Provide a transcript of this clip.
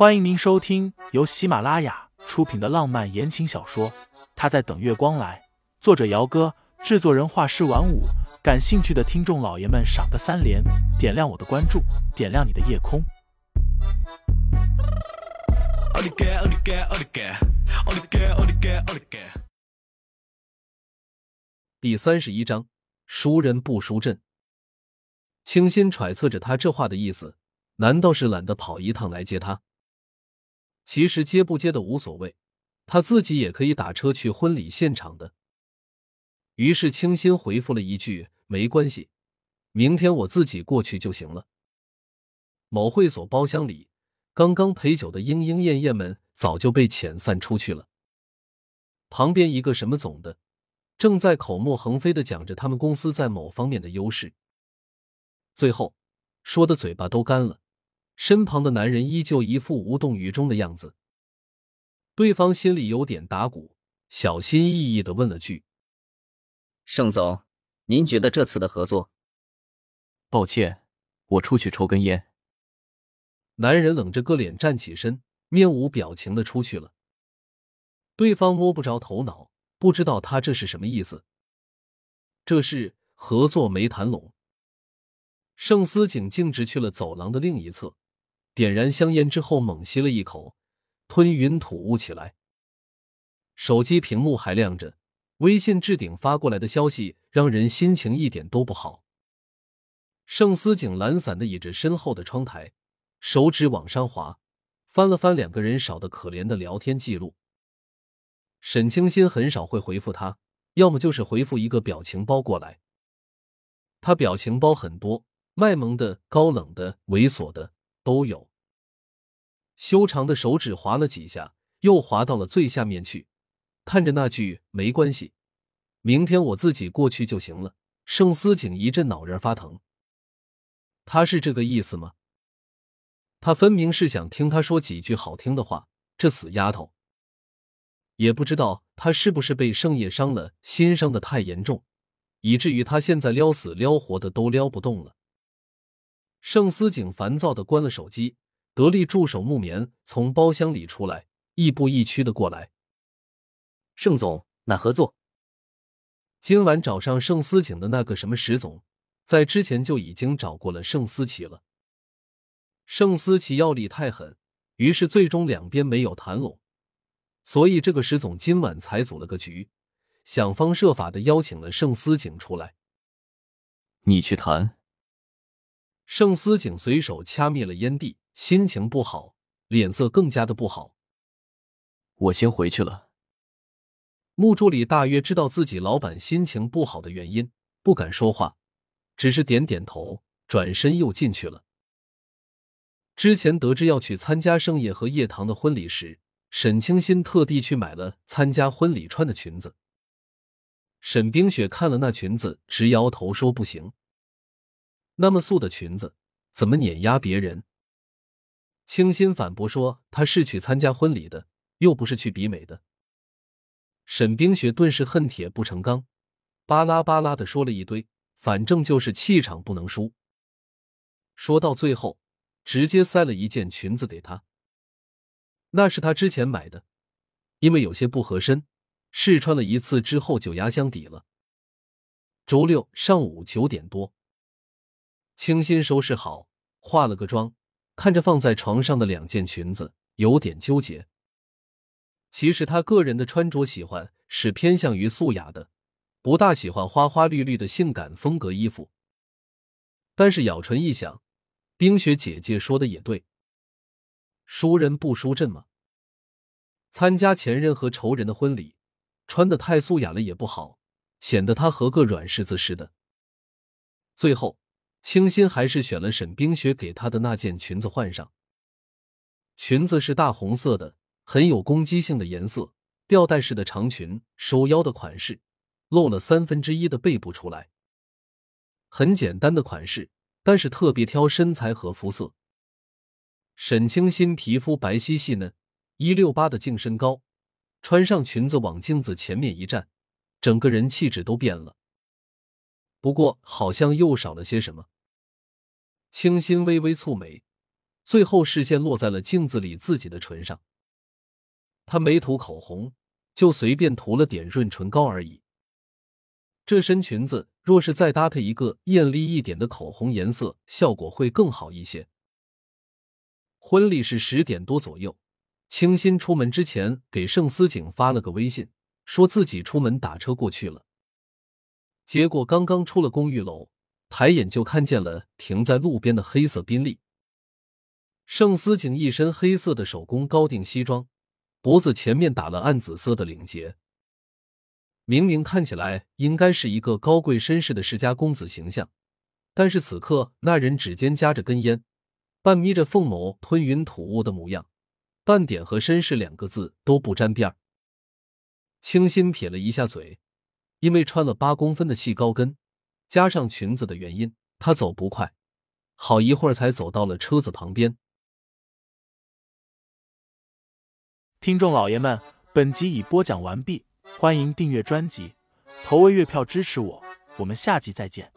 欢迎您收听由喜马拉雅出品的浪漫言情小说《他在等月光来》，作者：姚哥，制作人：画师晚舞。感兴趣的听众老爷们，赏个三连，点亮我的关注，点亮你的夜空。第三十一章：输人不输阵。清新揣测着他这话的意思，难道是懒得跑一趟来接他？其实接不接的无所谓，他自己也可以打车去婚礼现场的。于是清新回复了一句：“没关系，明天我自己过去就行了。”某会所包厢里，刚刚陪酒的莺莺燕燕们早就被遣散出去了。旁边一个什么总的，正在口沫横飞的讲着他们公司在某方面的优势，最后说的嘴巴都干了。身旁的男人依旧一副无动于衷的样子，对方心里有点打鼓，小心翼翼的问了句：“盛总，您觉得这次的合作？”抱歉，我出去抽根烟。男人冷着个脸站起身，面无表情的出去了。对方摸不着头脑，不知道他这是什么意思。这是合作没谈拢。盛思景径直去了走廊的另一侧。点燃香烟之后，猛吸了一口，吞云吐雾起来。手机屏幕还亮着，微信置顶发过来的消息让人心情一点都不好。盛思景懒散的倚着身后的窗台，手指往上滑，翻了翻两个人少的可怜的聊天记录。沈清新很少会回复他，要么就是回复一个表情包过来。他表情包很多，卖萌的、高冷的、猥琐的。都有。修长的手指划了几下，又滑到了最下面去。看着那句“没关系，明天我自己过去就行了”，盛思景一阵脑仁发疼。他是这个意思吗？他分明是想听他说几句好听的话。这死丫头，也不知道他是不是被盛夜伤了心，伤的太严重，以至于他现在撩死撩活的都撩不动了。盛思景烦躁的关了手机，得力助手木棉从包厢里出来，亦步亦趋的过来。盛总，那合作？今晚找上盛思景的那个什么石总，在之前就已经找过了盛思琪了。盛思琪药力太狠，于是最终两边没有谈拢，所以这个石总今晚才组了个局，想方设法的邀请了盛思景出来。你去谈。盛思景随手掐灭了烟蒂，心情不好，脸色更加的不好。我先回去了。穆助理大约知道自己老板心情不好的原因，不敢说话，只是点点头，转身又进去了。之前得知要去参加盛夜和叶棠的婚礼时，沈清新特地去买了参加婚礼穿的裙子。沈冰雪看了那裙子，直摇头说不行。那么素的裙子怎么碾压别人？清新反驳说：“她是去参加婚礼的，又不是去比美的。”沈冰雪顿时恨铁不成钢，巴拉巴拉的说了一堆，反正就是气场不能输。说到最后，直接塞了一件裙子给他，那是他之前买的，因为有些不合身，试穿了一次之后就压箱底了。周六上午九点多。清新收拾好，化了个妆，看着放在床上的两件裙子，有点纠结。其实他个人的穿着喜欢是偏向于素雅的，不大喜欢花花绿绿的性感风格衣服。但是咬唇一想，冰雪姐姐说的也对，输人不输阵嘛。参加前任和仇人的婚礼，穿的太素雅了也不好，显得他和个软柿子似的。最后。清新还是选了沈冰雪给她的那件裙子换上。裙子是大红色的，很有攻击性的颜色，吊带式的长裙，收腰的款式，露了三分之一的背部出来。很简单的款式，但是特别挑身材和肤色。沈清新皮肤白皙细嫩，一六八的净身高，穿上裙子往镜子前面一站，整个人气质都变了。不过好像又少了些什么。清新微微蹙眉，最后视线落在了镜子里自己的唇上。他没涂口红，就随便涂了点润唇膏而已。这身裙子若是再搭配一个艳丽一点的口红颜色，效果会更好一些。婚礼是十点多左右，清新出门之前给盛思景发了个微信，说自己出门打车过去了。结果刚刚出了公寓楼，抬眼就看见了停在路边的黑色宾利。盛思景一身黑色的手工高定西装，脖子前面打了暗紫色的领结，明明看起来应该是一个高贵绅士的世家公子形象，但是此刻那人指尖夹着根烟。半眯着凤眸，吞云吐雾的模样，半点和绅士两个字都不沾边儿。清新撇了一下嘴，因为穿了八公分的细高跟，加上裙子的原因，她走不快，好一会儿才走到了车子旁边。听众老爷们，本集已播讲完毕，欢迎订阅专辑，投喂月票支持我，我们下集再见。